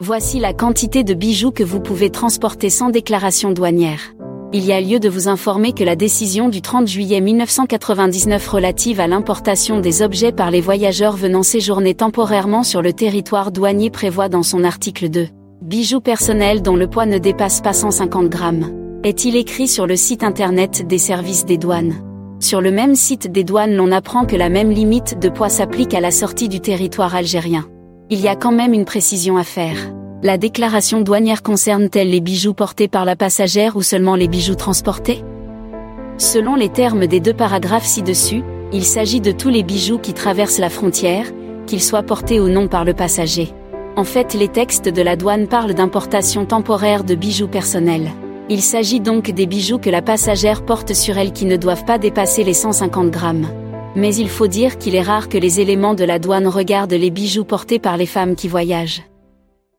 Voici la quantité de bijoux que vous pouvez transporter sans déclaration douanière. Il y a lieu de vous informer que la décision du 30 juillet 1999 relative à l'importation des objets par les voyageurs venant séjourner temporairement sur le territoire douanier prévoit dans son article 2 bijoux personnels dont le poids ne dépasse pas 150 grammes. Est-il écrit sur le site internet des services des douanes? Sur le même site des douanes l'on apprend que la même limite de poids s'applique à la sortie du territoire algérien. Il y a quand même une précision à faire. La déclaration douanière concerne-t-elle les bijoux portés par la passagère ou seulement les bijoux transportés? Selon les termes des deux paragraphes ci-dessus, il s'agit de tous les bijoux qui traversent la frontière, qu'ils soient portés ou non par le passager. En fait, les textes de la douane parlent d'importation temporaire de bijoux personnels. Il s'agit donc des bijoux que la passagère porte sur elle qui ne doivent pas dépasser les 150 grammes. Mais il faut dire qu'il est rare que les éléments de la douane regardent les bijoux portés par les femmes qui voyagent.